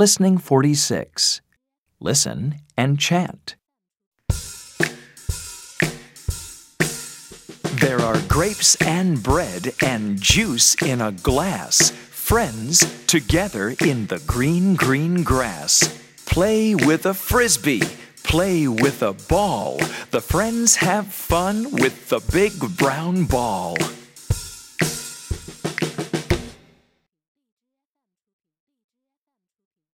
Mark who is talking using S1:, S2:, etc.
S1: Listening 46. Listen and chant. There are grapes and bread and juice in a glass. Friends together in the green, green grass. Play with a frisbee. Play with a ball. The friends have fun with the big brown ball.